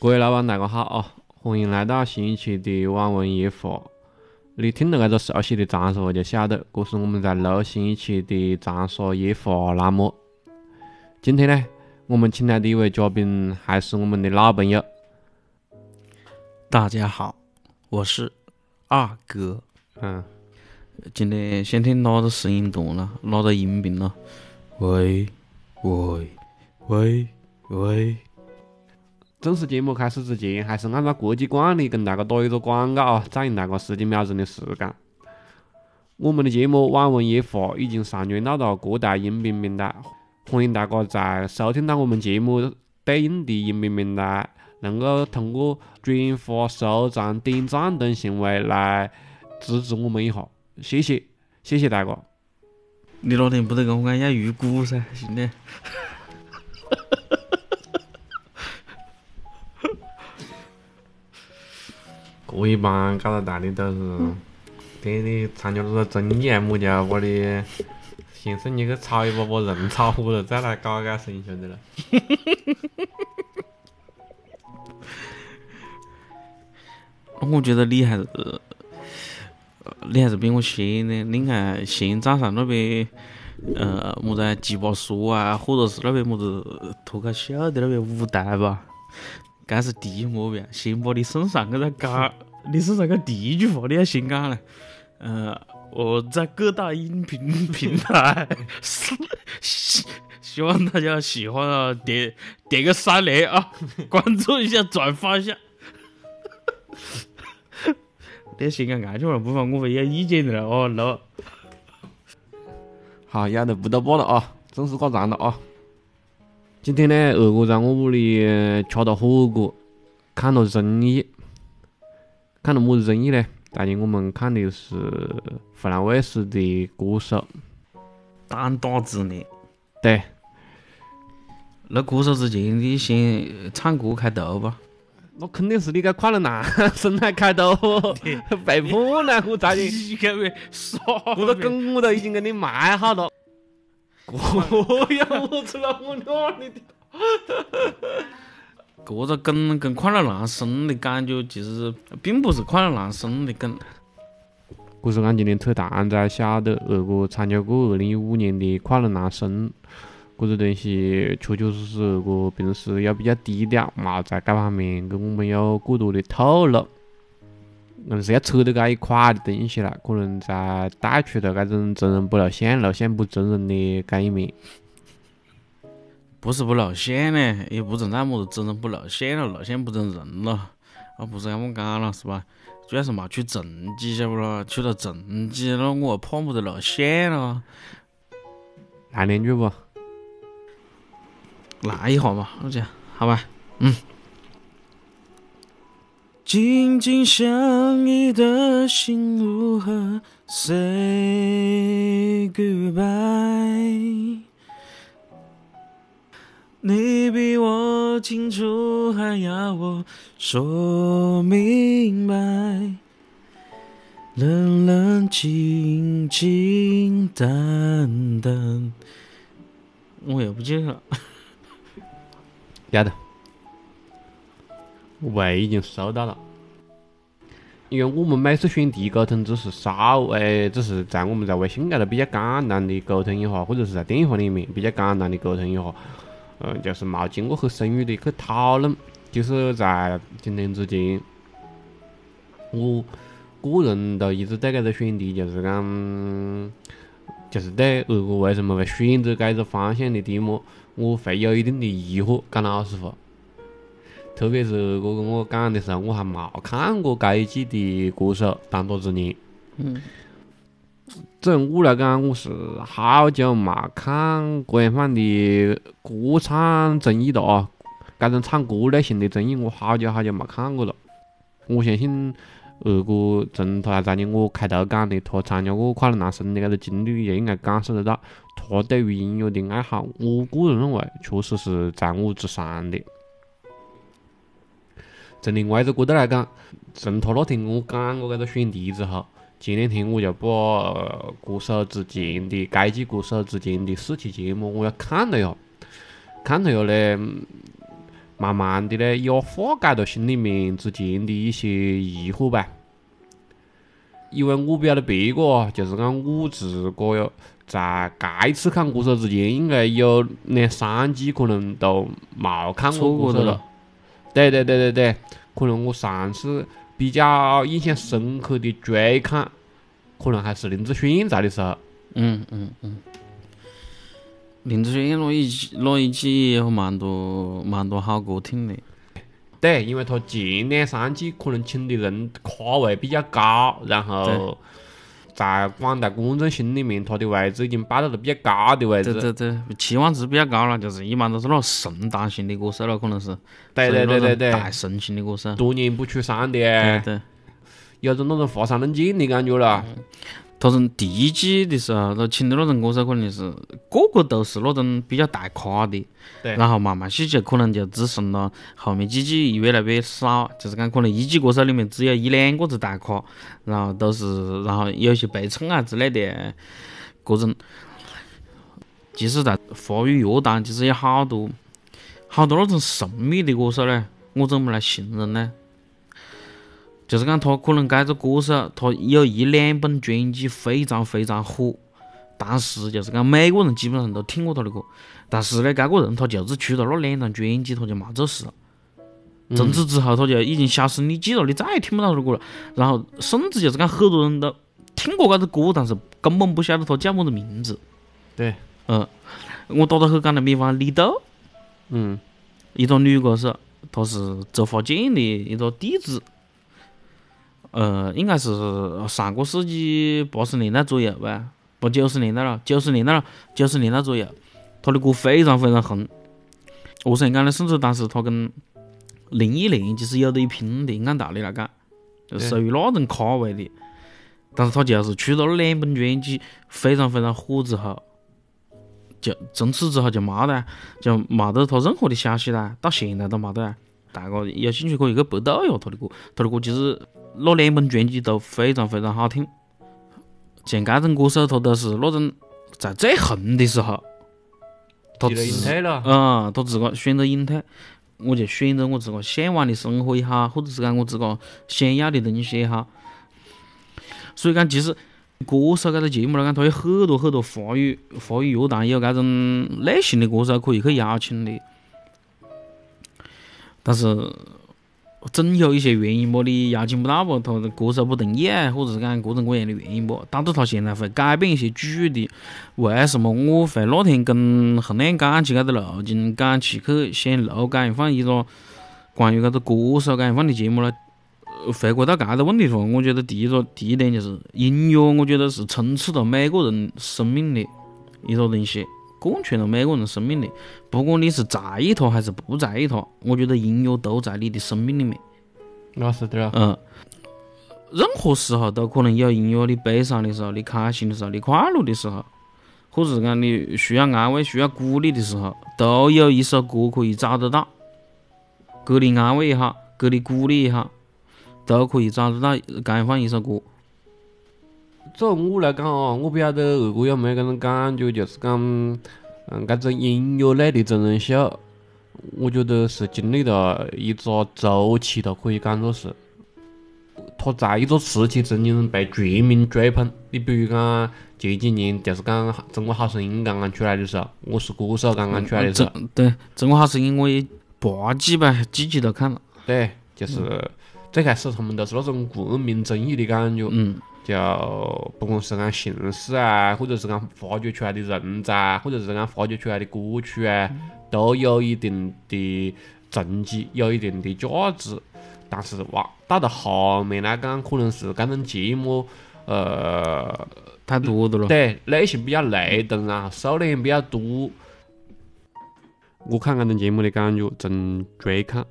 各位老板，大家好啊！欢迎来到新一期的网文夜话。你听到这个熟悉的长沙话，就晓得这是我们在录新一期的长沙夜话栏目。今天呢，我们请来的一位嘉宾还是我们的老朋友。大家好，我是二哥。嗯，今天先听哪个声音段了？哪个音频了？喂喂喂喂！正式节目开始之前，还是按照国际惯例跟大家打一个广告啊，占用大家十几秒钟的时间。我们的节目《网文夜话》已经上传到了各大音频平台，欢迎大家在收听到我们节目对应的音频平台，能够通过转发、收藏、点赞等行为来支持我们一下，谢谢，谢谢大家。你那天不得跟我讲要入股噻，兄弟？这一般搞到大的都是，天天参加那个综艺啊么的，把的先生你去炒一把把人炒火了，再来搞搞生晓得了。我觉得你还是，你还是比我先的。你看先早上那边，呃，么子鸡巴说啊，或者是那边么子脱口秀的那边舞台吧，该是第一目标，先把你身上给它讲，你是这个第一句话你要先讲了。呃，我在各大音频平台，希 希望大家喜欢啊，点点个三连啊，关注一下，转发一下。这先讲安全了，不然我会有意见的哦，喽。好，要得不多播了啊，正式挂账了啊。今天呢，二哥在我屋里吃了火锅，看了综艺，看了么子综艺呢？大姐，我们看的是湖南卫视的《歌手》。胆大之年。对。那歌手之前你先唱歌开头吧。那肯定是你个快乐男生来开头，被迫呢，我咋的？你个别耍，这个梗我都已经给你埋好了。这样我出了我哪里的？这个梗跟快乐男生的感觉其实并不是快乐男生的梗。这是俺今天扯谈才晓得，二哥参加过二零一五年的快乐男生。这个东西确确实实，二哥平时也比较低调，冇在这方面跟我们有过多的透露。硬是要扯到这一块的东西了，可能才带出了这种真人不露相，露相不真人的这一面。不是不露馅呢，也不存在么子真人不露馅了，露馅不真人了，啊不是这么讲了是吧？主要是冇出成绩，晓不咯？出了成绩，那我怕么子露馅了？来两句不？来一下嘛，我讲好吧，嗯。紧紧相依的心如何 say goodbye？你比我清楚，还要我说明白？冷冷清清淡淡，我也不记得了。要得，胃已经收到了。因为我们每次选题沟通只是稍微，只是在我们在微信高头比较简单的沟通一下，或者是在电话里面比较简单的沟通一下，嗯，就是冇经过很深入的去讨论。就是在今天之前，我个人都一直对这个选题就是讲，就是对二哥为什么会选择这个方向的题目。我会有一定的疑惑，讲老实话，特别是二哥跟我讲的时候，我还冇看过这一季的歌手胆大之年。嗯。从我来讲，我是好久冇看这样范的歌唱综艺了啊！这种唱歌类型的综艺，我好久好久冇看过了。我相信二哥从他在我开头讲的，他参加过快乐男声的这个经历，也应该感受得到。他对于音乐的爱好，我个人认为确实是在我之上的。从另外一个角度来讲，从他那天跟我讲过这个选题之后，前两天我就把歌手之前的该季歌手之前的四期节目我要看了呀，看了下嘞，慢慢的嘞，也化解了心里面之前的一些疑惑吧。因为我不晓得别个哦，就是讲我自个哟，在该次看歌手之前，应该有两三季可能都冇看过歌手了。对对对对对，可能我上次比较印象深刻的追看，可能还是林志炫在的时候。嗯嗯嗯。林志炫那一季那一季也有蛮多蛮多好歌听的。对，因为他前两三季可能请的人咖位比较高，然后在广大观众心里面，他的位置已经摆到了比较高的位置。对对对，期望值比较高了，就是一般都是那种神坛型的歌手了，可能是。对对对对对。大神型的歌手。多年不出山的。对对。有种那种华山论剑的感觉了。他从第一季的时候，他请的那种歌手可能是个个都是那种比较大咖的，对。然后慢慢细就可能就只剩了，后面几季越来越少，就是讲可能一季歌手里面只有一两个是大咖，然后都是然后有些被称啊之类的，各种。其实在华语乐坛，其实有好多好多那种神秘的歌手呢，我怎么来形容呢？就是讲他可能该个歌手，他有一两本专辑非常非常火，但是就是讲每个人基本上都听过他的歌，但是呢，该个人他就是出了那两张专辑，他就没做事了。从此之后，他就已经销声匿迹了，你再也听不到他的歌了。然后甚至就是讲很多人都听过该个歌，但是根本不晓得他叫么子名字。对，嗯，我打个很简单比方，李豆，嗯，一个女歌手，她是周华健的一个弟子。呃，应该是上个世纪八十年代左右吧，不九十年代了，九十年代了，九十年代左右，他的歌非常非常红。何是讲呢？甚至当时他跟林忆莲其实有得一拼的，按道理来讲，就属于那种咖位的。但是他就是出了那两本专辑非常非常火之后，就从此之后就没得，就没得他任何的消息了，到现在都没得。大家有兴趣可以去百度一下他的歌，他的歌其实。那两本专辑都非常非常好听，像这种歌手，他都是那种在最红的时候，他自隐退了，嗯，他自个选择隐退，我就选择我自个向往的生活也好，或者是讲我自个想要的东西也好。所以讲，其实歌手这个节目来讲，它有很多很多华语华语乐坛有这种类型的歌手可以去邀请的，但是。总有一些原因啵，你邀请不到啵，他歌手不同意，或者是讲各种各样的原因啵，导致他现在会改变一些主题。为什么我会那天跟洪亮讲起搿个路径，讲起去想录讲一放一个关于搿个歌手讲一放的节目呢？回归到搿个问题上，我觉得第一个第一点就是音乐，我觉得是充斥着每个人生命的一个东西。贯穿了每个人生命的，不管你是在意他还是不在意他，我觉得音乐都在你的生命里面。那是的。嗯，任何时候都可能有音乐，你悲伤的时候，你开心的时候，你快乐的时候，或者是讲你需要安慰、需要鼓励的时候，都有一首歌可以找得到，给你安慰也好，给你鼓励也好，都可以找得到这放一首歌。作为我来讲哦，我不晓得二哥有没有搿种感觉，就是讲，嗯，搿种音乐类的真人秀，我觉得是经历了一个周期的，可以讲作是，他在一个时期曾经被全民追捧。你比如讲前几年，就是讲《中国好声音》刚刚出来的时候，《我是歌手》刚刚出来的时候，对《中国好声音》我也八季吧，季季都看了。对，就是最开始他们都是那种国民综艺的感觉。嗯。就不管是讲形式啊，或者是讲发掘出来的人才，或者是讲发掘出来的歌曲啊，都有一定的成绩，有一定的价值。但是哇，到了后面来讲，可能是这种节目，呃，太多的了。对，类型比较雷同，然后数量比较多。我看这种节目的感觉，从追看，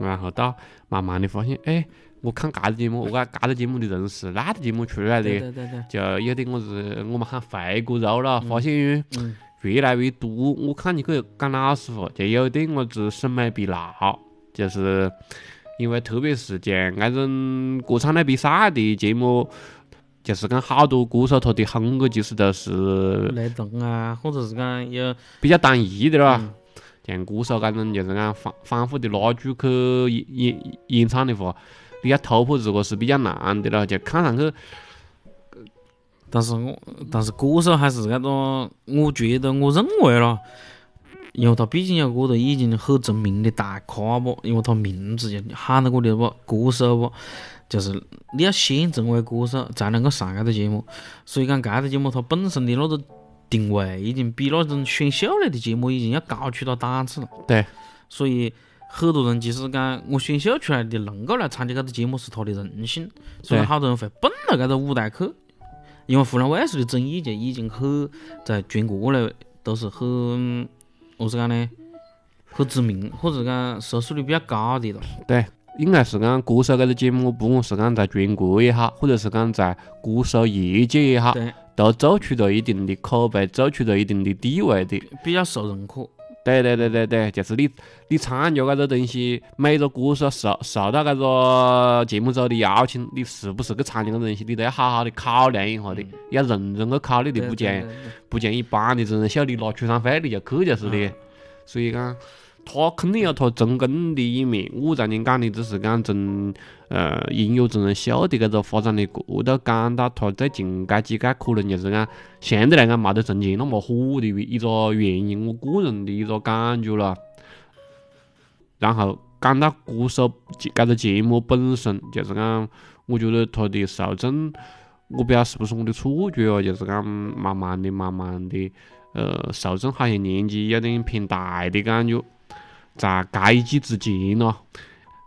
然后到慢慢的发现，哎。我看搿个节目，我讲搿个节目的人是哪个节目出来的？对对对。就有点我是我们喊回锅肉了，发现越来越多。我看你去讲老实话，就有点我是审美疲劳，就是因为特别是像那种歌唱类比赛的节目，就是讲好多歌手他的风格其实都是雷同啊，或者是讲有比较单一的了。像歌手搿种，就是讲反反复的拉举去演演演唱的话，你要突破这个是比较难的了，就看上去。但是我但是歌手还是搿种，我觉得我认为咯，因为他毕竟有个个已经很成名的大咖不，因为他名字就喊到过的不，歌手不，就是你要先成为歌手才能够上搿个节目，所以讲搿个节目它本身的那个定位已经比那种选秀类的节目已经要高出了档次了。对，所以很多人其实讲我选秀出来的能够来参加搿个节目是他的任性，所以好多人会奔到搿个舞台去。因为湖南卫视的综艺就已经很在全国来都是很何是讲呢？很知名或者讲收视率比较高的了。对，应该是讲歌手搿个节目，不管是讲在全国也好，或者是讲在歌手业界也好，都做出了一定的口碑，做出了一定的地位的。比较受认可。对对对对对，就是你你参加搿个东西，每个歌手受受到搿个节目组的邀请，你是不是去参加搿个东西，你都要好好的考量一下的，要认真去考虑的，不像不像一般的真人秀，你拿出场费你就去就是的。所以讲，他肯定有他成功的一面。我昨天讲的只是讲从呃音乐真人秀的搿个发展的角度讲到他最近搿几届可能就是讲相对来讲没得从前那么火的一个原因，我个人的一个感觉了。然后讲到歌手搿个节目本身，就是讲，我觉得他的受众，我不晓得是不是我的错觉哦，就是讲慢慢的、慢慢的，呃，受众好像年纪有点偏大的感觉。在该一季之前咯，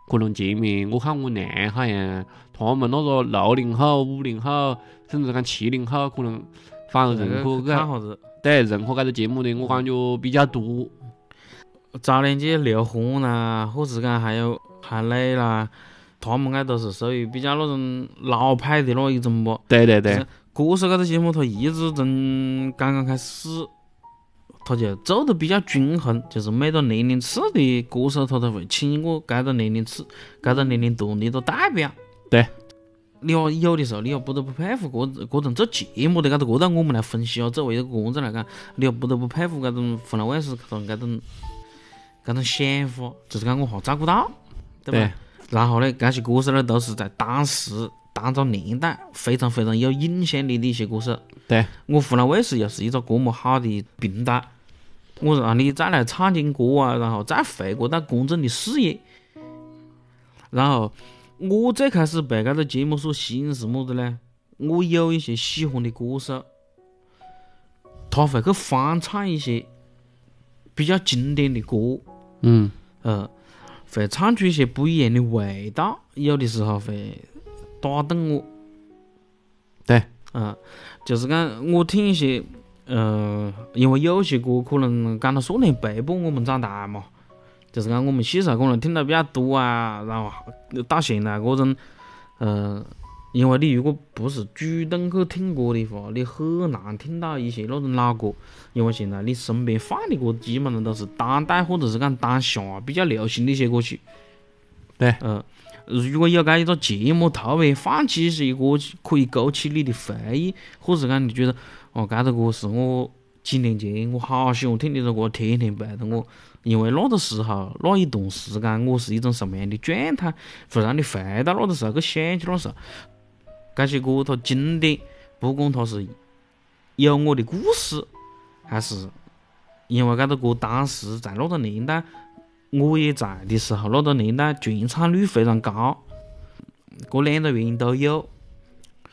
可能前面我看我娘好像他们那个六零后、五零后，甚至讲七零后，可能反而认可个。对认可这个节目的，我感觉比较多。早年间刘欢啦，或是讲还有韩磊啦，他们搿都是属于比较那种老派的那一种不。对对对，歌手这个节目，它一直从刚刚开始，它就做得比较均衡，就是每个年龄次的歌手，他都会请一个该个年龄次、该个年龄段的一个代表。对。你要有的时候，你要不得不佩服各各种做节目的搿个角度，我们来分析哦。作为一个观众来讲，你要不得不佩服搿种湖南卫视它搿种搿种想法，就是讲我好照顾到，对吧？然后呢，搿些歌手呢，都是在当时、当个年代非常非常有影响力的一些歌手。对，我湖南卫视又是一个这么好的平台，我让你再来唱点歌啊，然后再回归到公众的视野。然后我最开始被这个节目所吸引是么子呢？我有一些喜欢的歌手，他会去翻唱一些比较经典的歌，嗯，呃，会唱出一些不一样的味道，有的时候会打动我。对，嗯、就是讲我听一些，呃，因为有些歌可能讲到说年陪伴我们长大嘛，就是讲我们小时候可能听得比较多啊，然后到现在这种，呃，因为你如果不是主动去听歌的话，你很难听到一些那种老歌，因为现在你身边放的歌基本上都是当代或者是讲当下比较流行的一些歌曲。对嗯、如果有搿一个节目特别放起一些歌，可以勾起你的回忆，或者讲你觉得哦，搿个歌是我几年前我好喜欢听的这歌，天天陪着我。因为那个时候那一段时间，我是一种什么样的状态，会让你回到那个时候去想起那时候。搿些歌它经典，不管它是有我的故事，还是因为搿个歌当时在那个年代我也在的时候，那个年代传唱率非常高，这两个原因都有。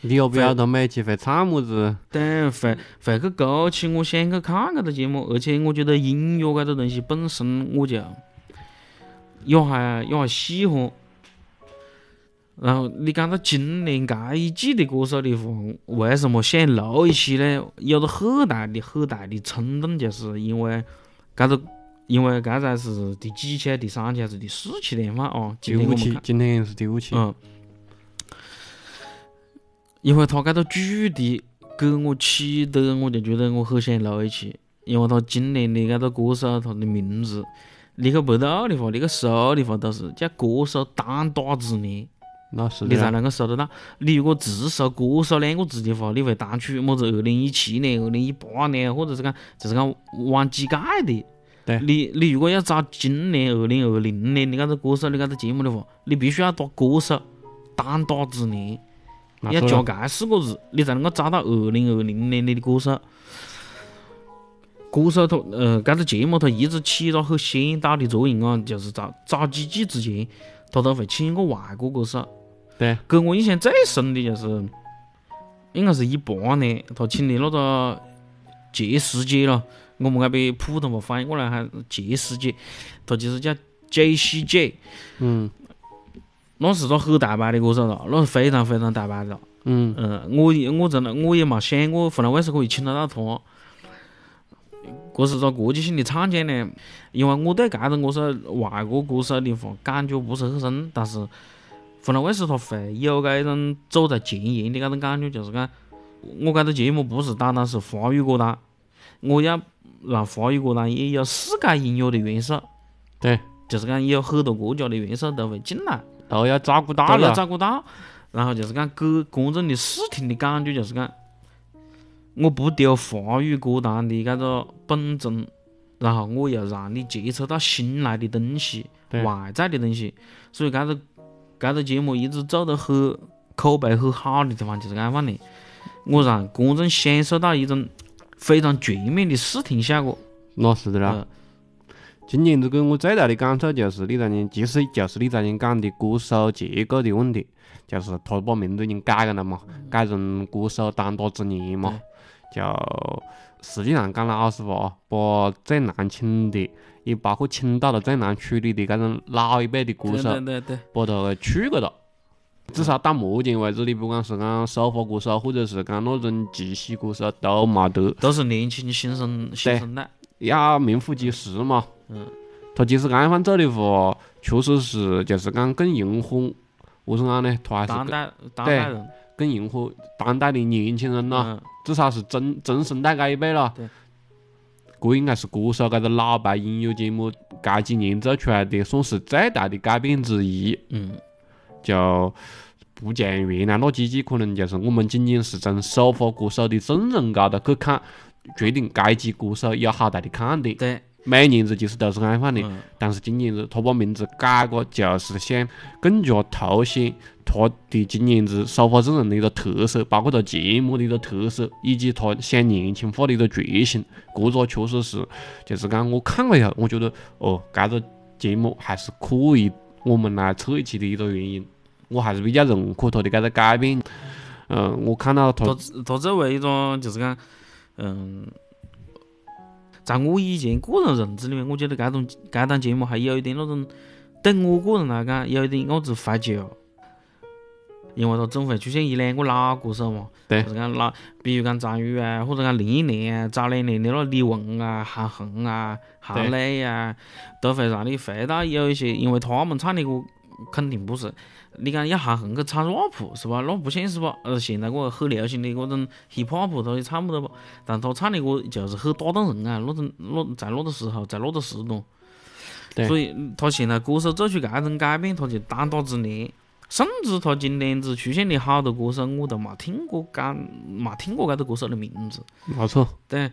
你要不要到每期会唱么子？对，会会去勾起我想去看这个节目，而且我觉得音乐这个东西本身我就也还也还喜欢。然后你讲到今年这一季的歌手的话，为什么想录一期呢？有个很大的很大的冲动，就是因为这个，因为搿才是第几期啊？第三期还是第四期联放哦？第五期今天是第五期。嗯，因为他搿个主题给我起得，我就觉得我很想录一期。因为他今年的搿个歌手，他的名字，你去百度的话，你去搜的话，都是叫歌手单打之年，那是的。你才能够搜得到。你如果只搜歌手两个字的话，你会弹出么子二零一七年、二零一八年，或者是讲就是讲往几届的。对。你你如果要找今年二零二零年的搿个歌手的搿个节目的话，你必须要打歌手单打之年，要加搿四个字，你才能够找到二零二零年的的歌手。歌手他呃，搿个节目他一直起到很先导的作用啊，就是在早几季之前，他都会请一个外国歌手。对，给我印象最深的就是，应该是一八年，他请的那个杰斯杰了，我们搿边普通话翻译过来还杰世界，他就是叫 J C J，嗯那是个很大牌的歌手了，那是非常非常大牌的了。嗯嗯，我也我真的我也没想过湖南卫视可以请得到他。这是个国际性的唱将呢，因为我对搿种歌手外国歌手的话感觉不是很深，但是湖南卫视它会有搿种走在前沿的搿种感觉，就是讲我搿个节目不是单单是华语歌单，我要让华语歌坛也有世界音乐的元素，对，就是讲有很多国家的元素都会进来。都要照顾到都要。照顾到，然后就是讲给观众的视听的感觉就是讲，我不丢华语歌坛的搿个本真，然后我又让你接触到新来的东西，外在的东西，所以搿个搿个节目一直做得很口碑很好的地方就是讲放的，我让观众享受到一种非常全面的视听效果。那是的啦。呃今年子给我最大的感受就是你才前，其实就是你才前讲的歌手结构的问题，就是他把名字已经改了嘛，改成歌手单打之年嘛，就实际上讲老实话，把最难请的，也包括请到了最难处理的搿种老一辈的歌手，对对对，把它给处决了。至少到目前为止，你不管是讲首发歌手，或者是讲那种即席歌手，都没得。都是年轻新生新生代。要名副其实嘛。嗯。他其实安方做的话，确实是就是讲更迎合，为什么讲呢？他还是更当代当代人，更迎合当代的年轻人咯，嗯，至少是中中生代这一辈咯。对。这应该是歌手这个老牌音乐节目这几年做出来的，算是最大的改变之一。嗯，就不像原来那几季，可能就是我们仅仅是从首发歌手的阵容高头去看，决定该季歌手有好大的看点。对，每年子其实都是安放的，嗯，但是今年子他把名字改过，就是想更加凸显他的今年子首发阵容的一个特色，包括他节目的一个特色，以及他想年轻化的一个决心。这个确实是，就是讲我看了以后，我觉得哦，这个节目还是可以我们来凑一期的一个原因。我还是比较认可他的这个改变。嗯，我看到他他他作为一种就是讲，嗯，在我以前个人认知里面，我觉得这种这档节目还有一点那种，对我个人来讲，有一点我子怀旧，因为他总会出现一两个老歌手嘛，对就是讲老，比如讲张宇啊，或者讲林忆莲啊，早两年的那李玟啊、韩红啊、韩磊啊，都会让你回到有一些，因为他们唱的歌肯定不是。你讲要韩红去唱 rap 是吧？那不现实吧？呃，现在个很流行的嗰种 hip hop 他也唱不到吧？但他唱的歌就是很打动人啊！那种那在那个时候，在那个时段，对所以他现在歌手做出搿种改变，他就单打之年。甚至他今年子出现的好多歌手，我都没听过讲，没听过这个歌手的名字。没错，对，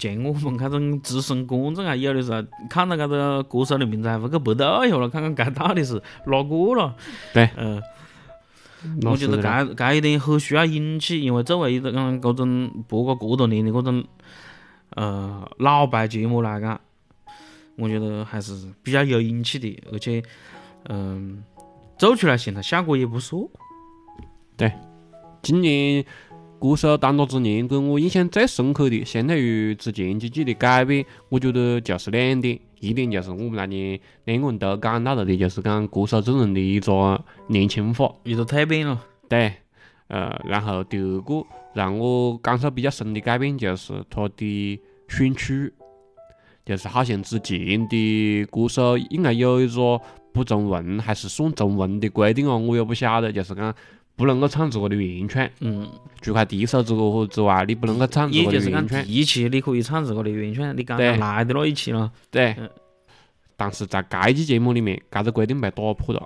像我们搿种资深观众啊，有的时候看到搿个歌手的名字，还会去百度一下了，看看搿到底是哪个了。对，嗯、我觉得那是的啦搿搿一点很需要勇气，因为作为一个讲搿种播过这多年的搿种呃老牌节目来讲，我觉得还是比较有勇气的，而且嗯、做出来现在效果也不错。对今年歌手当打之年给我印象最深刻的，相对于之前几季的改变，我觉得就是两点。一点就是我们那年两个人都讲到了的，就是讲歌手阵容的一个年轻化。一个蜕变了，对，呃，然后第二个让我感受比较深的改变就是他的选曲，就是好像之前的歌手应该有一个不中文还是算中文的规定哦，我也不晓得，就是讲不能够唱自个的原创，嗯，除开第一首之歌之外，你不能够唱自个的也就是讲。第一期你可以唱自个的原创，你刚对刚来的那一期了。对嗯，但是在该期节目里面，搿个规定被打破了。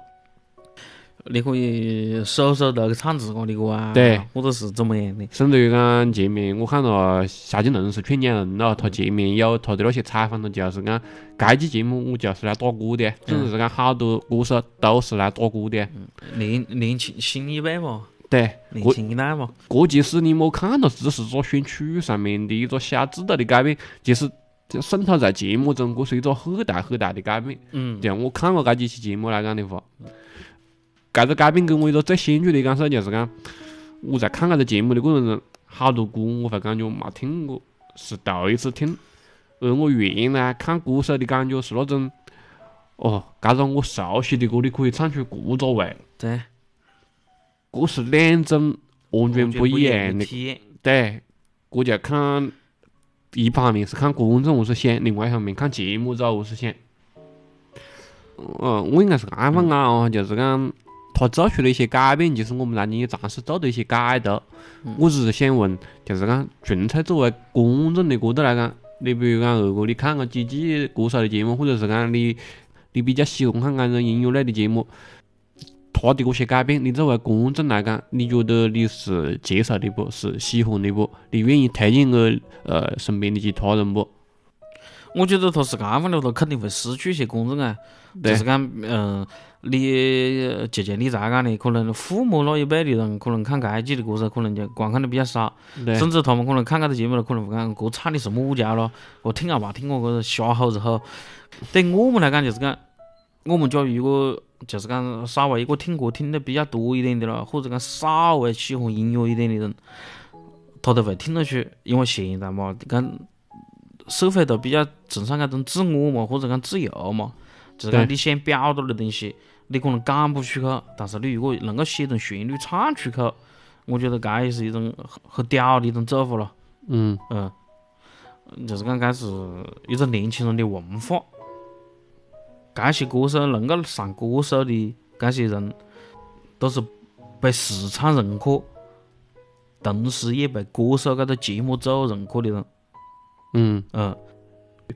你可以搜搜那个唱自个的歌啊，对，或者是怎么样的。甚至于讲前面，我看到夏金龙是圈养人了，他前面有他的那些采访，他就是讲该期节目我就是来打鼓的，甚至是讲好多歌手都是来打鼓的。年年轻新一辈嘛，对，年轻一代嘛，这其实你莫看到，只是做选曲上面的一个小制度的改变，其实就渗透在节目中，这是一个很大很大的改变。嗯，像我看过这几期节目来讲的话，这个改变给我一个最显著的感受就是讲，我在看这个节目的过程中，好多歌我会感觉没听过，是头一次听。而我原来看歌手的感觉是那种，哦，这种我熟悉的歌你可以唱出这个味，对，这是两种完全不一样的。体验。对，这就看一方面是看观众何是想，另外一方面看节目组何是想。嗯，我应该是这样讲哦，就是讲他做出了一些改变，其实我们南京也尝试做的一些改动。我只是想问，就是讲纯粹作为观众的角度来讲，你比如讲二哥，你看过几季歌手的节目，或者是讲你你比较喜欢看这种音乐类的节目，他的这些改变，你作为观众来讲，你觉得你是接受的不？是喜欢的不？你愿意推荐给呃身边的其他人不？我觉得他是这样的，他肯定会失去一些观众啊。就是讲，嗯，你就像你才讲的，可能父母那一辈的人，可能看这一季的歌手，可能就观看的比较少，对。甚至他们可能看这个节目了，可能会讲这唱的是么家咯，我听啊没听过，这瞎吼子吼。对我们来讲，就是讲，我们假如如果就是讲稍微一个听歌听得比较多一点的咯，或者讲稍微喜欢音乐一点的人，他都会听得出，因为现在嘛，讲社会都比较崇尚那种自我嘛，或者讲自由嘛，就是讲你想表达的东西，你可能讲不出口，但是你如果能够写成旋律唱出口，我觉得这也是一种很很屌的一种做法了。嗯，嗯，就是讲这是一种年轻人的文化。这些歌手能够上歌手的这些人，都是被市场认可，同时也被歌手这个节目组认可的人。嗯，嗯，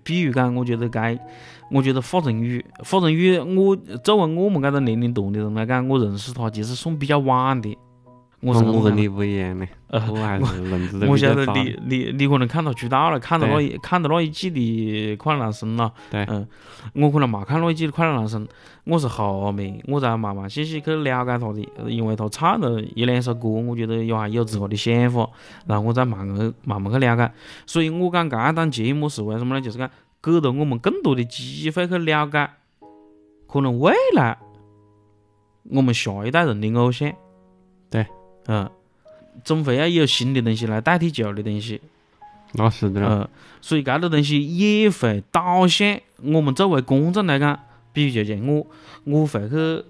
比如讲，我觉得该，我觉得华晨宇，华晨宇，我作为我们这个年龄段的人来讲，我认识他其实算比较晚的。我是这么看的我跟你不一样的，呃我还是认知的我。晓得你你你可能看他出道了，看到那一看到那一季的《快乐男声》了。对嗯，我可能没看那一季的《快乐男声》，我是后面我才慢慢细细去了解他的，因为他唱了一两首歌，我觉得也还有自个的想法，然后我再慢慢慢慢去了解。所以我讲这档节目是为什么呢？就是讲给了我们更多的机会去了解，可能未来我们下一代人的偶像。对。嗯，总会要有新的东西来代替旧的东西。那是的了。嗯，所以搿个东西也会导向我们作为观众来讲，比如就像我，我会去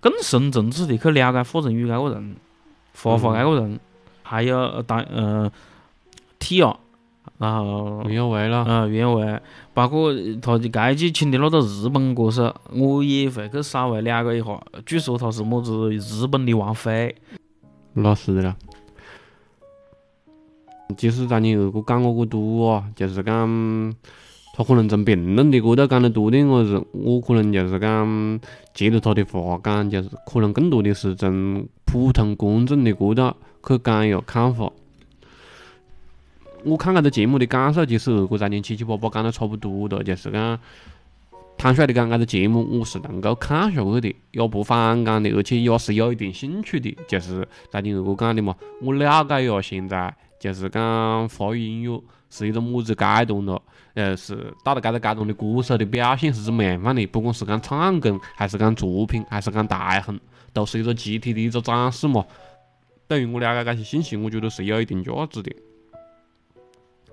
更深层次的去了解霍晨宇搿个人，花花搿个人，还有呃当呃 T 啊，然后袁娅维了，嗯袁维，包括他的搿一季请的那个日本歌手，我也会去稍微了解一下。据说他是么子日本的王菲，那是的了。其实咱你二哥讲过多啊，就是讲他可能从评论的角度讲得多点，我是我可能就是讲接着他的话讲，就是可能更多的是从普通观众的角度去讲一下看法。我看搿个节目的感受，其实二哥昨天七七八八讲得差不多哒，就是讲坦率的讲，搿个节目我是能够看下去的，也不反感的，而且也是有一点兴趣的。就是昨天二哥讲的嘛，我了解一下现在就是讲华语音乐是一个么子阶段了，呃，是到了搿个阶段的歌手的表现是怎么样范的，不管是讲唱功，还是讲作品，还是讲台风，都是一个集体的一个展示嘛。等于我了解搿些信息，我觉得是有一定价值的。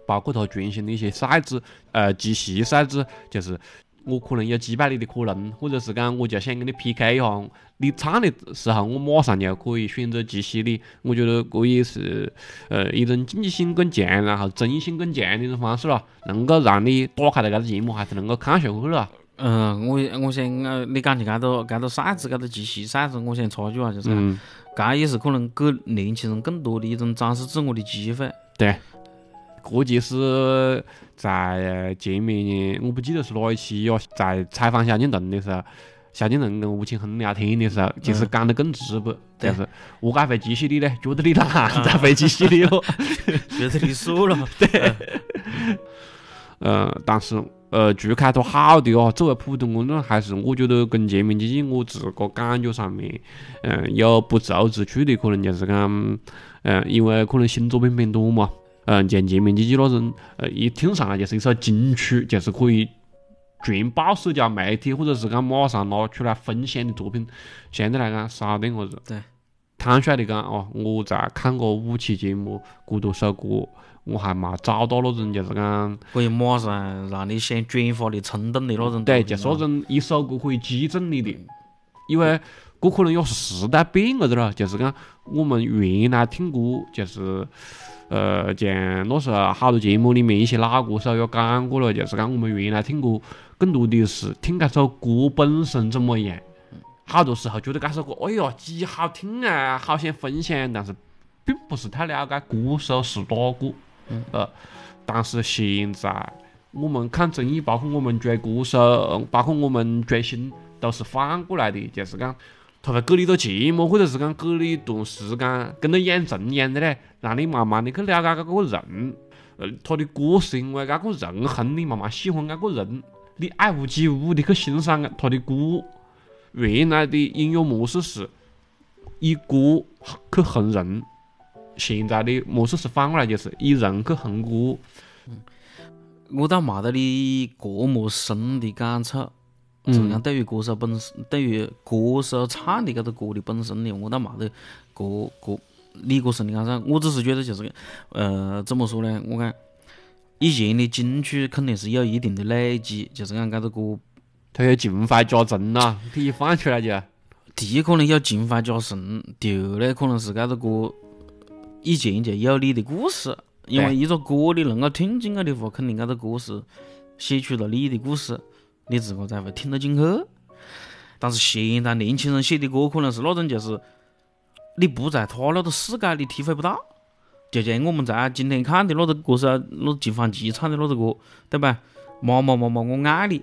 包括他全新的一些赛制，呃，集系赛制，就是我可能有击败你的可能，或者是讲我就想跟你 PK 一下，你唱的时候我马上就可以选择集系你。我觉得这也是呃一种竞技性更强，然后争议性更强的一种方式咯，能够让你打开了这个节目还是能够看下去了。嗯，我我想呃，你讲起搿个搿个赛制，搿个集系赛制，我想插句话，就是讲，嗯，搿也是可能给年轻人更多的一种展示自我的机会。对。这其实，在前面我不记得是哪一期哟，在采访萧敬腾的时候，萧敬腾跟吴青峰聊天的时候，其实讲得更直白，就是我该会记起你嘞，觉得你烂才会记起你咯。觉得你输了。对。呃，但是呃，除开头好的哦，作为普通观众，还是我觉得跟《全民基金》我自个感觉上面，嗯，有不足之处的，可能就是讲，嗯，因为可能新作品偏多嘛，嗯，像《全民基金》那种，呃，一听上来就是一首金曲，就是可以全爆社交媒体，或者是讲马上拿出来分享的作品，相对来讲少点个子。对。坦率的讲哦，我在看过五期节目，过多首歌。我还没找到那种就是讲可以马上让你想转发的冲动的那种。对，就是那种一首歌可以击中你的，因为这可能也是时代变个的了。就是讲我们原来听歌，就是呃，像那时候好多节目里面一些老歌手也讲过了，就是讲我们原来听歌更多的是听这首歌本身怎么样。好多时候觉得这首歌，哎呀，几好听啊，好想分享，但是并不是太了解歌手是哪个。呃，但是现在我们看综艺，包括我们追歌手，包括我们追星，都是反过来的，就是讲他会给你个节目，或者是讲给你一段时间，跟那养成一样的嘞，让你慢慢的去了解这个人。呃，他的歌是因为这个人红，你慢慢喜欢这个人，你爱屋及乌的去欣赏他的歌。原来的音乐模式是以歌去红人。现在的模式是反过来，就是以人去红歌。嗯，我倒没得你这么深的感触。嗯。样对于歌手本身，对于歌手唱的这个歌的本身呢，我倒没得这这你这深的感受。我只是觉得就是，呃，怎么说呢？我讲以前的金曲肯定是有一定的累积，就是讲搿个歌，它有进化加成呐。第一放出来就，第一可能有进化加成，第二呢可能是搿个歌。以前就有你的故事，因为一个歌你能够听进去的话，肯定搿个歌是写出了你的故事，你自个才会听得进去。但是现在年轻人写的歌可能是那种就是，你不在他那个世界你体会不到。就像我们在今天看的那个歌手，那金 fan 基唱的那个歌，对吧？妈妈妈妈我爱你，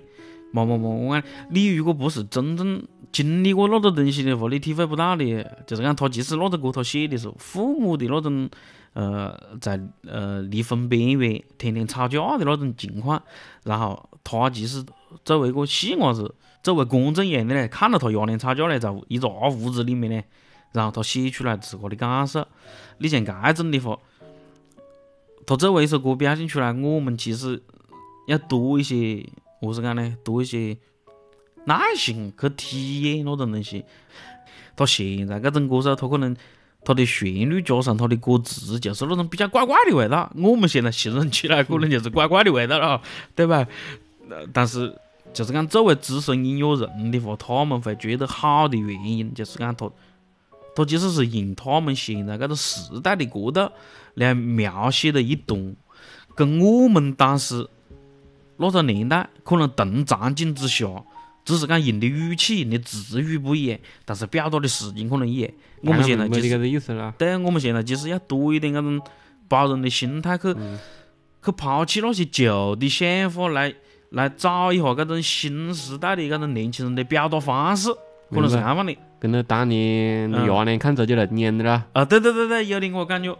妈妈妈我爱你。你如果不是真正经历过那个东西的话，你体会不到的。就是讲他其实那个歌他写的是父母的那种，呃，在呃离婚边缘天天吵架的那种情况，然后他其实作为一个细伢子，作为观众一样的嘞，看到他爷娘吵架嘞，在一个屋子里面呢，然后他写出来自个的感受。你像这种的话，他作为一首歌表现出来，我们其实要多一些，何是讲呢？多一些。耐心去体验那种东西。他现在这种歌手，他可能他的旋律加上他的歌词，就是那种比较怪怪的味道。我们现在形容起来，可能就是怪怪的味道了，对吧？但是就是讲作为资深音乐人的话，他们会觉得好的原因，就是讲他他其实是用他们现在这个时代的歌调来描写了一段跟我们当时那个年代可能同场景之下。只是讲用的语气、用的词语不一样，但是表达的事情可能一样。我们现在就是，对，我们现在就是要多一点那种包容的心态去，去抛弃那些旧的想法，来来找一下这种新时代的这种年轻人的表达方式，可能是这样的。跟那当年廿年看周杰伦一样的啦。啊，对对对对，有点我感觉。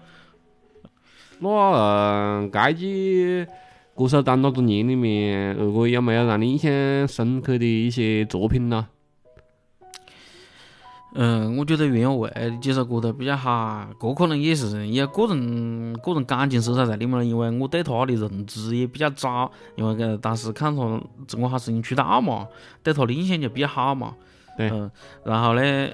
那嗯，该几。歌手当那多年里面，如果有没有让你印象深刻的一些作品呢？嗯，我觉得袁娅维的几首歌都比较好，这可能也是有个人个人感情色彩在里面了。因为我对他的认知也比较早，因为个当时看他《中国好声音》出道嘛，对他的印象就比较好嘛。对。嗯，然后呢，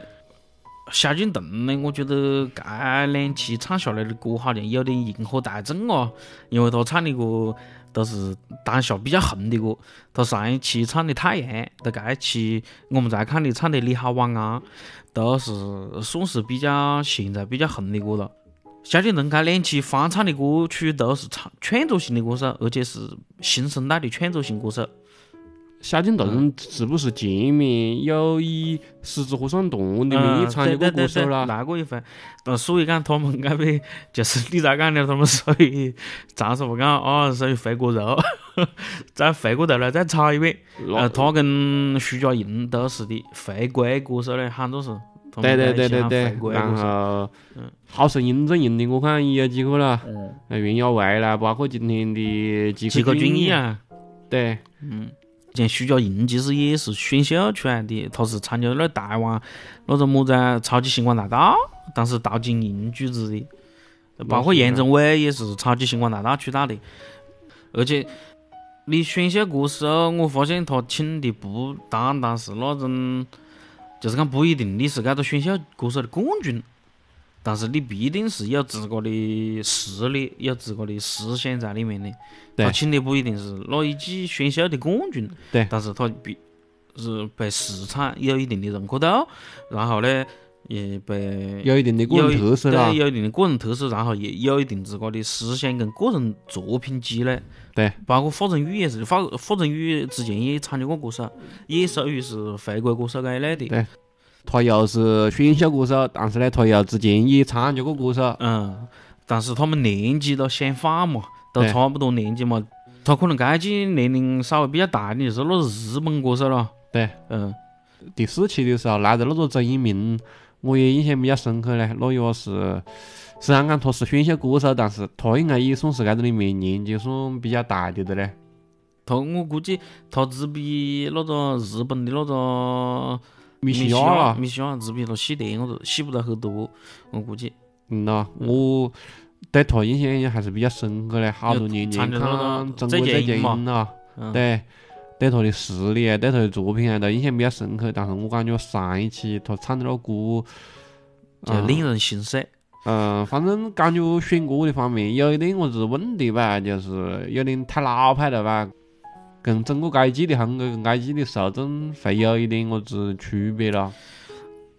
萧敬腾呢，我觉得这两期唱下来的歌好像有点迎合大众哦，因为他唱的歌。都是当下比较红的歌，他上一期唱的《太阳》，在这一期我们才看的唱的《你好晚安》，都是算是比较现在比较红的歌了。萧敬腾这两期翻唱的歌曲都是唱创作型的歌手，而且是新生代的创作型歌手。夏金顿是不是前面有以狮子和算动物的名义参与过歌手啦？那个一回，但所以讲他们那边就是你在讲的，他们属于暂时不讲啊，属于回锅肉，再回过头来再炒一遍。呃，他跟徐佳莹都是的，回归歌手嘞，喊作是。对对对对对，然后，好声音阵营的我看也有几个了，袁娅维啦，包括今天的吉克隽逸啊，对，嗯。像徐佳莹其实也是选秀出来的，她是参加那台湾那个么子超级星光大道，当时陶晶莹主持的，包括杨宗纬也是超级星光大道出道的。而且你选秀歌手，我发现他请的不单单是那种，就是讲不一定你是这个选秀歌手的冠军。但是你必定是有自个的实力，有自个的思想在里面的。他请的不一定是那一季选秀的冠军，对。但是他必是被市场有一定的认可度，然后呢，也被有一定的个人特色对，有一定的个人特色，然后也有一定自个的思想跟个人作品积累。对。包括华晨宇也是，华华晨宇之前也参加过歌手，也属于是回归歌手这一类的。对。他又是选秀歌手，但是呢，他又之前也参加过歌手。嗯，但是他们年纪都相仿嘛，都差不多年纪嘛。他可能这季年龄稍微比较大点，就是那日本歌手了。对，嗯。第四期的时候，来的那个曾一鸣，我也印象比较深刻嘞。那也是，虽然讲他是选秀歌手，但是他应该也算是这个里面年纪算比较大的的嘞。他我估计他只比那个日本的那个。米西亚，米西亚，只比他细点，我都细不到很多，我估计。嗯呐，我对他印象还是比较深刻的，好多年前看《中国最强音》了，对，对他的实力啊，对他的作品啊，都印象比较深刻。但是我感觉上一期他唱的那歌，就令人心碎。嗯，反正感觉选歌的方面有一点我子问题吧，就是有点太老派了吧。跟整个该季的风格跟该季的受众会有一点么子区别了，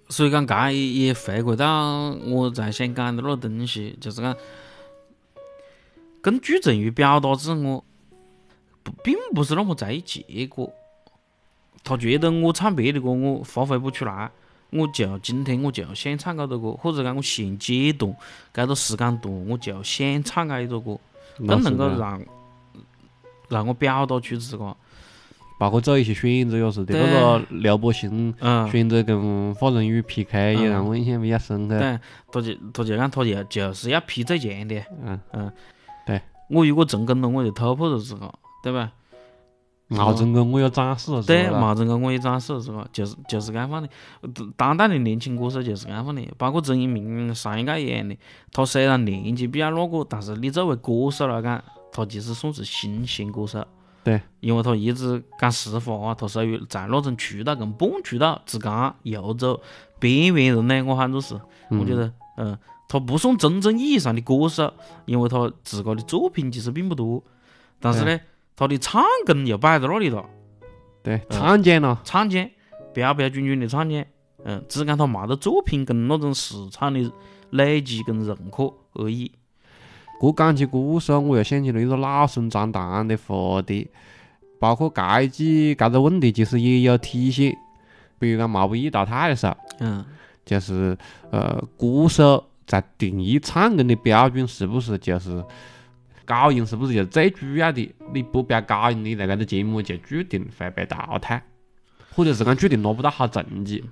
所以讲这也回归到我在想讲的那个东西，就是讲跟朱振宇表达自我，不并不是那么在意结果。他觉得我唱别的歌我发挥不出来，我就今天我就想唱这个歌，或者讲我现阶段这个时间段我就想唱这一个歌，更能够让。让我表达出自个，包括做一些选择也是的，那个刘柏辛选择跟华晨宇 PK 也让我印象比较深刻。对，他就他就讲他就就是要 P 最强的。嗯嗯，对。我如果成功了，我就突破了自个，对吧？没成功，我要展示了。对，没成功，我也展示了自个，就是就是这样的。当代的年轻歌手就是这样的，包括曾一鸣上一届一样的。他虽然年纪比较那个，但是你作为歌手来讲。他其实算是新兴歌手，对，因为他一直讲实话啊，他属于在那种渠道跟半渠道之间游走边缘人呢。我喊作是，我觉得，嗯，他不算真正意义上的歌手，因为他自个的作品其实并不多，但是呢，他的唱功又摆在那里了，对，唱将了，唱将，标标准准的唱将，嗯，只讲他没得作品跟那种市场的累积跟认可而已。过讲起歌手，我又想起了一个老生常谈的话题，包括这季这个问题其实也有体现。比如讲毛不易淘汰的时候，嗯，就是呃，歌手在定义唱功的标准是不是就是高音是不是就是最主要的？你不标高音，你在这个节目就注定会被淘汰，或者是讲注定拿不到好成绩。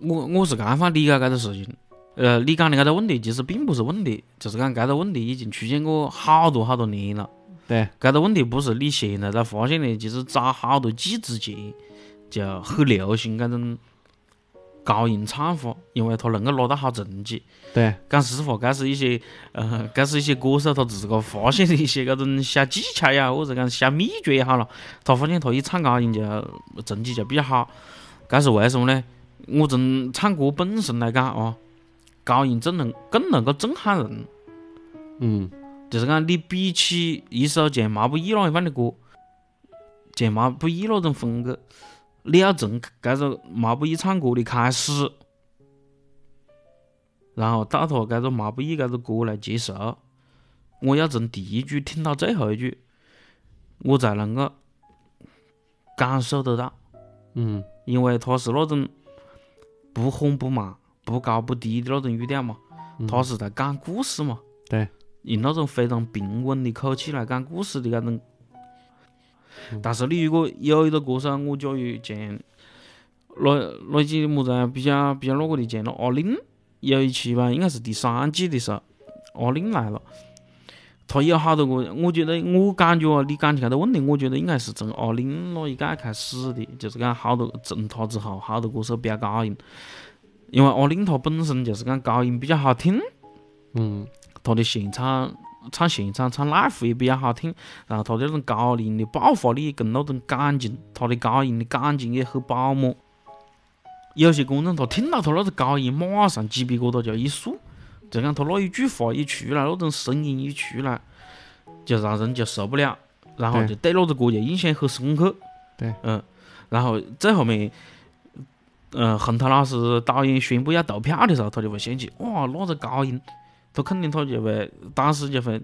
我我是这样理解这个事情。呃，你讲的这个问题其实并不是问题，就是讲这个问题已经出现过好多好多年了。对，这个问题不是你现在才发现的，其实早好多季之前就很流行这种高音唱法，因为他能够拿到好成绩。对，讲实话，这是一些呃，这是一些歌手他自个发现的一些这种小技巧呀，或者讲小秘诀也好了。他发现他一唱高音就成绩就比较好，这是为什么呢？我从唱歌本身来讲啊。高音更能更能够震撼人，嗯，就是讲你比起一首像毛不易那一般的歌，像毛不易那种风格，你要从这个毛不易唱歌的开始，然后到他这个毛不易这个歌来结束，我要从第一句听到最后一句，我才能够感受得到，嗯。因为他是那种不慌不慢、不高不低的那种语调嘛，嗯他是在讲故事嘛，对，用那种非常平稳的口气来讲故事的那种。嗯但是你如果有一个歌手，我假如像那那几么子啊，比较比较那个的，像那阿令有一期吧，应该是第三季的时候，阿令来了。他有好多个，我觉得我感觉啊，你讲起这个问题，我觉得应该是从阿令那一届开始的，就是讲好多从他之后，好多歌手飙高音，因为阿令他本身就是讲高音比较好听，嗯。他的现场唱现场唱 live 也比较好听，然后他的那种高音的爆发力跟那种感情，他的高音的感情也很饱满。有些观众他听到他那个高音，马上鸡皮疙瘩就一竖，就讲他那一句话一出来，那种声音一出来，就让人就受不了，然后就对那个歌就印象很深刻。对，嗯，然后最后面，嗯、洪涛老师导演宣布要投票的时候，他就会想起，哇，那个高音，他肯定他就会当时就会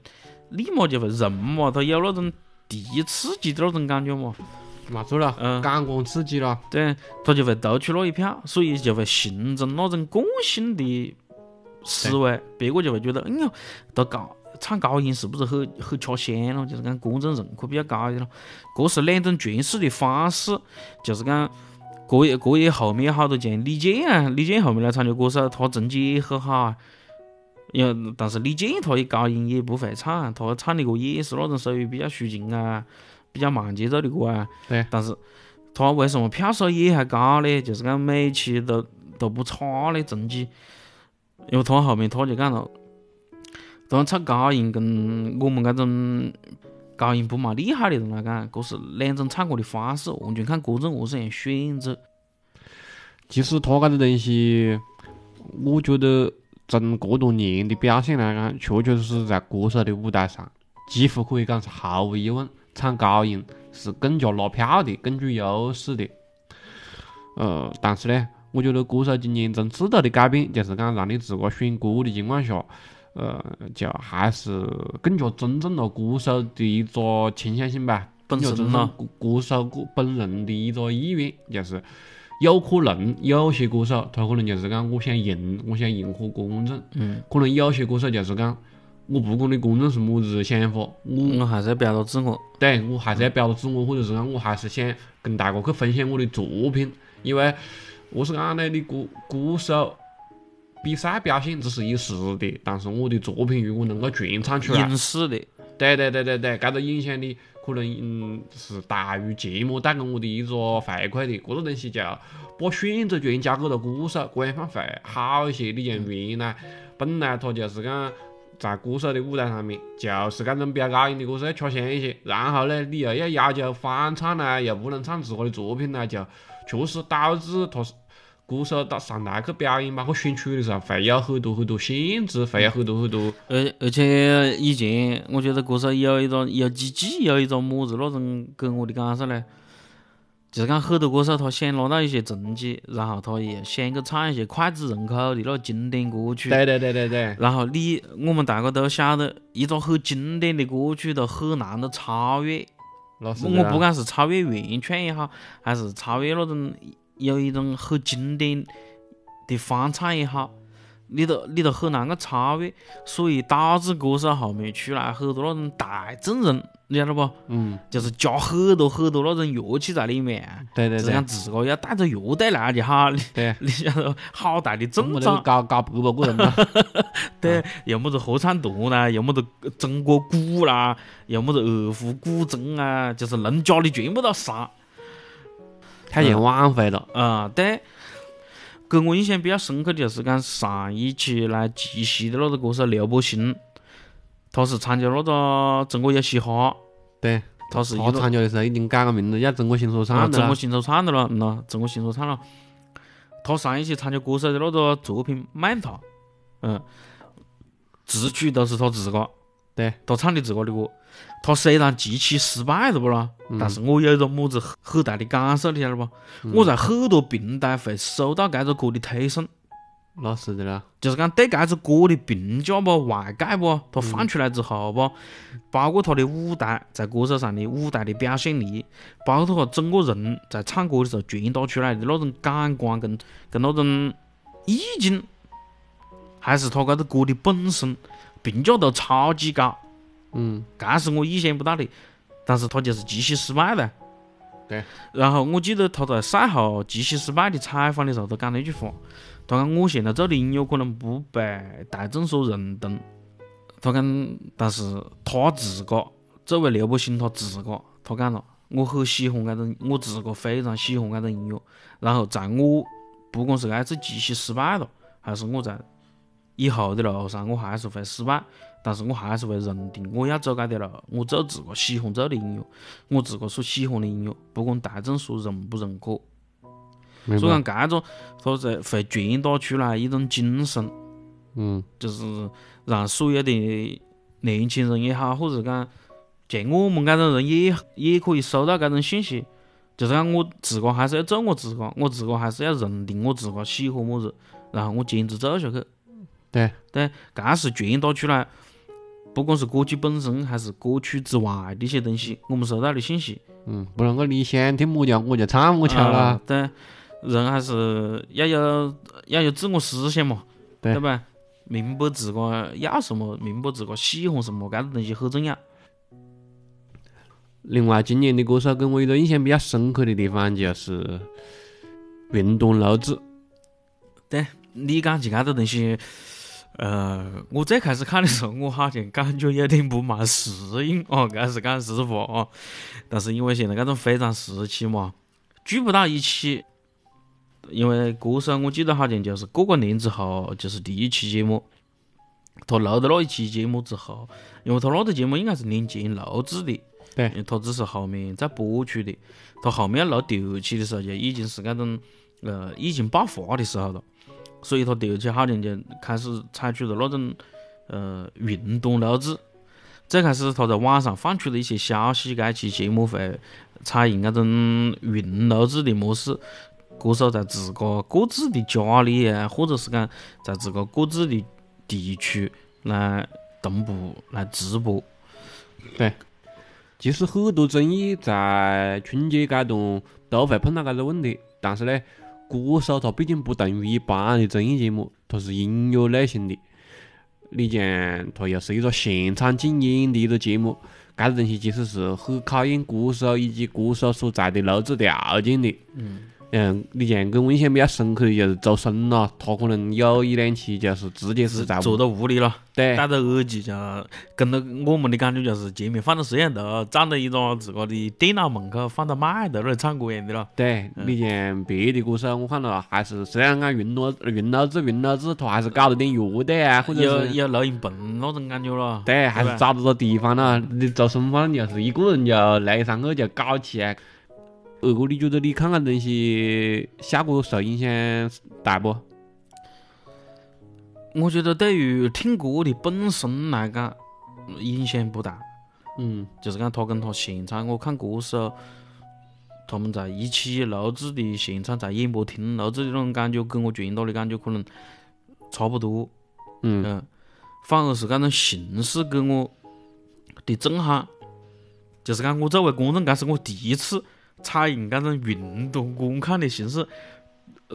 立马就会认嘛，他有那种第一刺激的那种感觉嘛，嘛错了，嗯感官刺激了，对，他就会投出那一票，所以就会形成那种惯性的思维，别个就会觉得，哎呀，他高唱高音是不是很很吃香了？就是讲观众认可比较高一点了。这是两种诠释的方式，就是讲。这也这也后面有好多像李健啊，李健后面来参加歌手，他成绩也很好啊。因为但是李健他的高音也不会唱，他唱的歌也是那种属于比较抒情啊、比较慢节奏的歌啊。对但是他为什么票数也还高呢？就是讲每期都都不差的成绩，因为他后面他就讲了，他唱高音跟我们这种高音不嘛厉害的人来讲，这是两种唱歌的方式，完全看个人何是样选择。其实他搿个东西，我觉得从这多年的表现来讲，确确实实在歌手的舞台上，几乎可以讲是毫无疑问，唱高音是更加拿票的、更具优势的。呃，但是呢，我觉得歌手今年从制度的改变，就是讲让你自个选歌的情况下，呃，就还是更加尊重了歌手的一个倾向性吧，本身咯重歌歌手个本人的一个意愿，就是有可能有些歌手他可能就是讲我想迎，我想迎合观众，嗯，可能有些歌手就是讲我不管你观众是么子想法，我我还是要表达自我。对我还是要表达自我，或者是讲我还是想跟大家去分享我的作品，因为我是讲呢，你歌歌手比赛表现只是一时的，但是我的作品如果能够传唱出来，影视的，对对对对对，搿个影响力可能嗯是大于节目带给我的一个回馈的，搿个东西就把选择权交给了歌手，这样会好一些。你像原来本来他就是讲在歌手的舞台上面，就是搿种飙高音的歌手要吃香一些，然后呢，你又要要求翻唱呢，又不能唱自个的作品呢，就确实导致他是。歌手到上台去表演，包括选曲的时候，会有很多很多限制，会有很多很多而而且以前我觉得歌手有一种有几季有一种么子那种给我的感受呢，就是讲很多歌手他想拿到一些成绩，然后他也想去唱一些脍炙人口的那个经典歌曲。对对对对对，然后你我们大家都晓得，一个很经典的歌曲都很难的超越。我不管是超越原创也好，还是超越那种有一种很经典的翻唱也好，你都你都很难去超越，所以导致歌手后面出来很多那种大阵容，你晓得不？嗯，就是加很多很多那种乐器在里面，对对对。是讲，自个要带着乐队来就好，你对，你晓得好大的没阵得仗，搞搞伯伯个人嘛，对，又么子合唱团啦，又么子中国鼓啦，又么子二胡、古筝啊，就是能加的全部都上。太像晚会了。啊、对，给我印象比较深刻的就是讲上一期来集戏的那个歌手刘柏辛，他是参加那个中国有嘻哈，对，他是他参加的时候已经改个名字，叫中国新说啊唱的了。中国新说唱的了，嗯呐，中国新说唱了。他上一期参加歌手的那个作品《慢他》，嗯，词曲都是他自个，对，他唱的自个的歌。他虽然极其失败了不啦，嗯但是我有一个么子很很大的感受，你晓得不？嗯我在很多平台会收到这个歌的推送，那是的啦。就是讲对搿只歌的评价不、外界不，他放出来之后不，包括他的舞台在歌手上的舞台的表现力，包括他整个人在唱歌的时候传达出来的那种感官跟跟那种意境，还是他搿个歌的本身，评价都超级高。嗯，搿是我意想不到的，但是他就是极其失败了。对。然后我记得他在赛后极其失败的采访的时候，他讲了一句话，他讲我现在做的音乐可能不被大众所认同，他讲，但是他自个作为刘伯辛他自个，他讲了，我很喜欢搿种，我自个非常喜欢搿种音乐。然后在我不管是搿次极其失败了，还是我在以后的路上我还是会失败。但是我还是会认定我要走搿条路，我做自个喜欢做的音乐，我自个所喜欢的音乐，不管大众所认不认可。所以讲搿种，它在会传达出来一种精神，嗯，就是让所有的年轻人也好，或者讲像我们搿种人也也可以收到搿种信息，就是讲我自个还是要做我自个，我自个还是要认定我自个喜欢么子，然后我坚持做下去。对对，搿是传达出来。不管是歌曲本身还是歌曲之外的一些东西，我们收到的信息，嗯，不能够你想听么叫我就唱么巧了。对，人还是要有要有自我思想嘛，对吧？明白自个要什么，明白自个喜欢什么，搿个东西很重要。另外，今年的歌手给我一个印象比较深刻的地方就是运动路子。对你讲起搿个东西。呃，我最开始看的时候，我好像感觉有点不蛮适应哦，搿是讲实话哦。但是因为现在搿种非常时期嘛，聚不到一起。因为歌手，我记得好像就是过个年之后，就是第一期节目，他录的那一期节目之后，因为他那个节目应该是年前录制的，对，他只是后面再播出的。他后面要录第二期的时候，就已经是搿种呃疫情爆发的时候了。所以他第二期好像就开始采取了那种呃运动录制。最开始他在网上放出了一些消息，该期节目会采用那种云录制的模式，歌手在自个各自的家里啊，或者是讲在自个各自的地区来同步来直播。对，其实很多综艺在春节阶段都会碰到搿个问题，但是呢。歌手他毕竟不同于一般的综艺节目，他是音乐类型的。你讲他又是一个现场竞演的一个节目，搿个东西其实是很考验歌手以及歌手所在的录制条件的。嗯。嗯，你像给我印象比较深刻的就是周深了，他可能有一两期就是直接是在坐到屋里了，对，戴着耳机就跟着我们的感觉就是前面放着摄像头，站在一个自个的电脑门口放着麦在那儿唱歌样的了。对，你像别的歌手，我看到还是虽然讲云录云录制云录制，他还是搞了点乐队啊，或者有有录音棚那种感觉了。对，还是找到个地方了。你周深反正就是一个人就擂上去就搞起来。二哥，你觉得你看看东西效果受影响大不？我觉得对于听歌的本身来讲，影响不大。嗯，就是讲他跟他现场我看歌手他们在一起录制的现场，在演播厅录制的那种感觉，跟我传达的感觉可能差不多。嗯，反而是搿种形式给我的震撼，就是讲我作为观众，搿是我第一次。采用搿种运动观看的形式，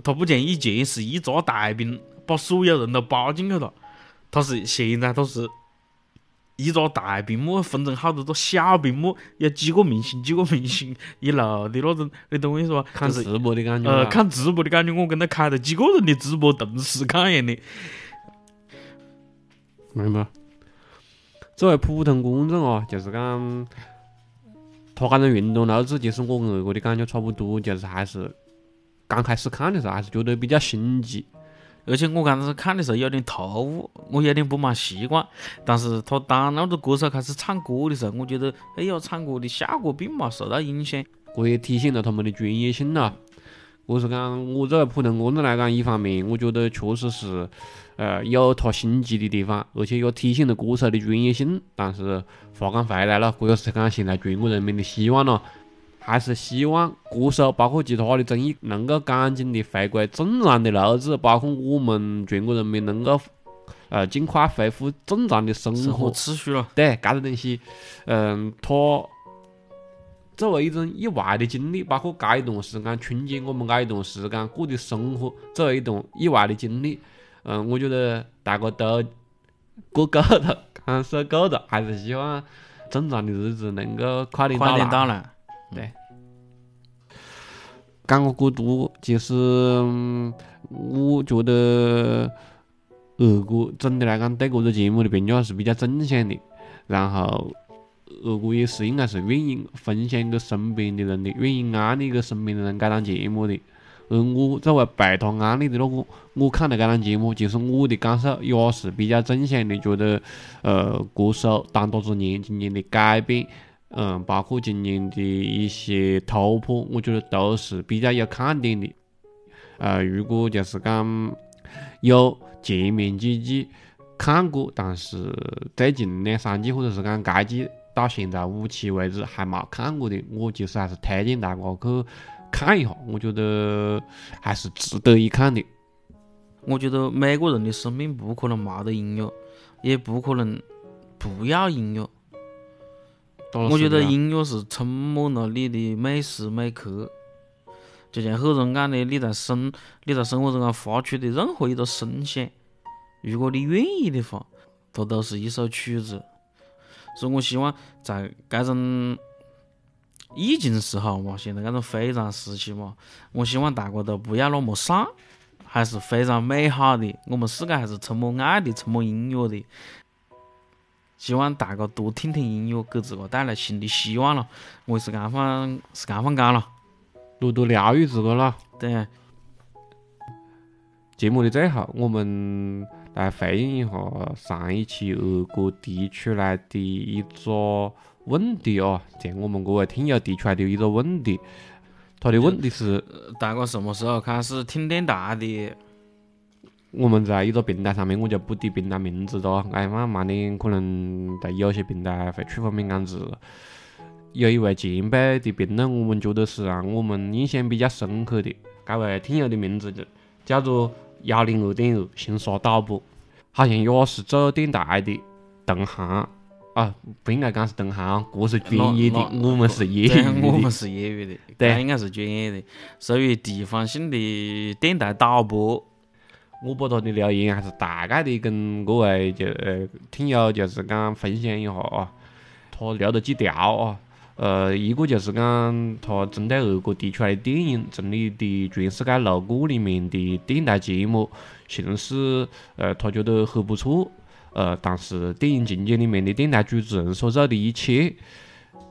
他不像以前是一扎大屏把所有人都包进去了，他是现在他是一扎大屏幕分成好多个小屏幕，有几个明星几个明星一路的那种，你懂我意思吧？看直播的感觉。呃，看直播的感觉，我跟他开了几个人的直播同时看一样的。明白。作为普通观众啊，就是讲。他搿种运动录制，其实我跟二哥的感觉差不多，就是还是刚开始看的时候还是觉得比较新奇，而且我刚开始看的时候有点突兀，我有点不蛮习惯。但是他当那个歌手开始唱歌的时候，我觉得哎呀，唱歌的效果并没受到影响，这也体现了他们的专业性了。我是讲，我作为普通观众来讲，一方面我觉得确实是，呃，有他新奇的地方，而且也体现了歌手的专业性。但是话讲回来了，这也是讲现在全国人民的希望了，还是希望歌手包括其他的综艺能够赶紧的回归正常的路子，包括我们全国人民能够呃尽快恢复正常的生生活活。秩序了。对，搿个东西，嗯，它作为一种意外的经历，包括搿一段时间春节我们搿一段时间过的生活，作为一段意外的经历，嗯，我觉得大家都过够了，感受够了，还是希望正常的日子能够快点快到来。点到来。讲个过多，其实嗯我觉得二哥总的来讲对这个节目的评价是比较正向的，然后二哥也是应该是愿意分享给身边的人的，愿意安利给身边的人这档节目的。而我作为被他安利的那个，我看了这档节目，其实我的感受也是比较正向的，觉得呃歌手当打之年今年的改变。嗯，包括今年的一些突破，我觉得都是比较有看点的。呃，如果就是讲有前面几季看过，但是最近两三季或者是讲该季到现在五期为止还没看过的，我其实还是推荐大家去看一下，我觉得还是值得一看的。我觉得每个人的生命不可能没得音乐，也不可能不要音乐。我觉得音乐是充满了你的每时每刻，就像很多人讲的，你在生你在生活中间发出的任何一个声响，如果你愿意的话，它都是一首曲子。所以我希望在这种疫情时候嘛，现在这种非常时期嘛，我希望大家都不要那么丧，还是非常美好的。我们世界还是充满爱的，充满音乐的。希望大家多听听音乐，给自个带来新的希望了。我是刚放是刚放讲了，多多疗愈自个了。对，节目的最后，我们来回应一下上一期二哥提出来的一个问题哦，像我们各位听友提出来的一个问题，他的问题是呃大家什么时候开始听电台的？我们在一个平台上面，我就不提平台名字了，哎嘛慢点可能在有些平台会触发敏感字。有一位前辈的评论，我们觉得是让我们印象比较深刻的。这位听友的名字就叫做幺零二点二新沙导播，好像也是做电台的同行啊，不应该讲是同行，这是专业的，我们是业，余的。我们是业余的，对应该是专业的，属于地方性的电台导播。我把他的留言还是大概的跟各位就呃听友就是讲分享一下啊，他留了几条啊，呃，一个就是讲他针对二哥提出来的电影成立的全世界路过里面的电台节目形式，呃，他觉得很不错，呃，但是电影情节里面的电台主持人。所做的一切，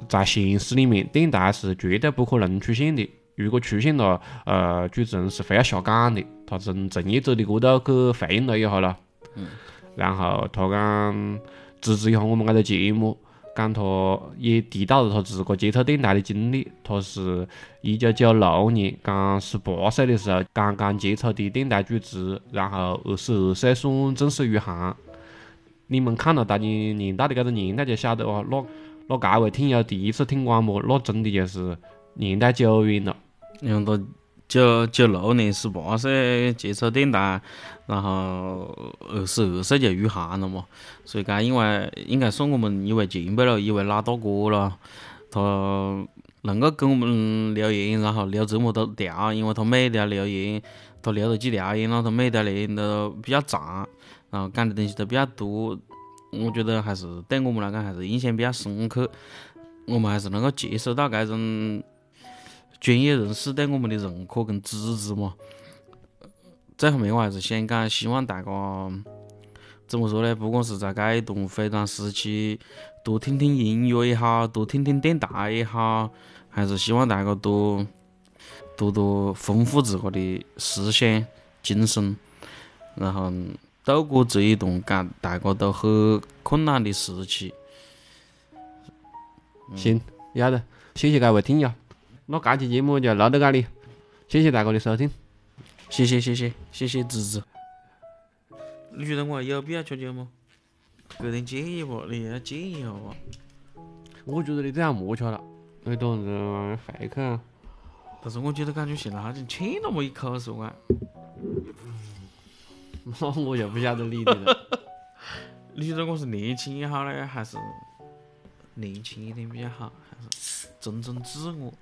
在现实里面电台是绝对不可能出现的。如果出现了，呃，主持人是非要下岗的。他从从业者的角度去回应了一下了，然后他讲支持一下我们这个节目，讲他也提到了他自个接触电台的经历。他是一九九六年刚十八岁的时候刚刚接触的电台主持，然后二十二岁算正式入行。你们看了他的年代的这个年代就晓得哦，那那这位听友第一次听广播，那真的就是年代久远了。然后他九九六年十八岁接触电台，然后二十二岁就入行了嘛，所以讲因为应该算我们一位前辈了，一位老大哥了。他能够给我们留言，然后留这么多条，因为他每条留言他留了几条言了，他每条留言都比较长，然后讲的东西都比较多，我觉得还是对我们来讲还是印象比较深刻。我们还是能够接受到这种专业人士对我们的认可跟支持嘛。最后面我还是想讲，希望大家怎么说呢？不管是在这一段非常时期，多听听音乐也好，多听听电台也好，还是希望大家多多多丰富自个的思想、精神，然后度过这一段感大家都很困难的时期。行，要得，谢谢各位听友，那这期节目就录到这里，谢谢大哥的收听，谢谢谢谢谢谢支持。你觉得我还有必要吃酒吗？给点建议不？你要建议一下我。我觉得你这样莫吃了，你懂不？回去。但是我觉得感觉现在好像欠那么一口是吧。那 我就不晓得你的了。你觉得我是年轻也好嘞，还是年轻一点比较好？还是尊重自我？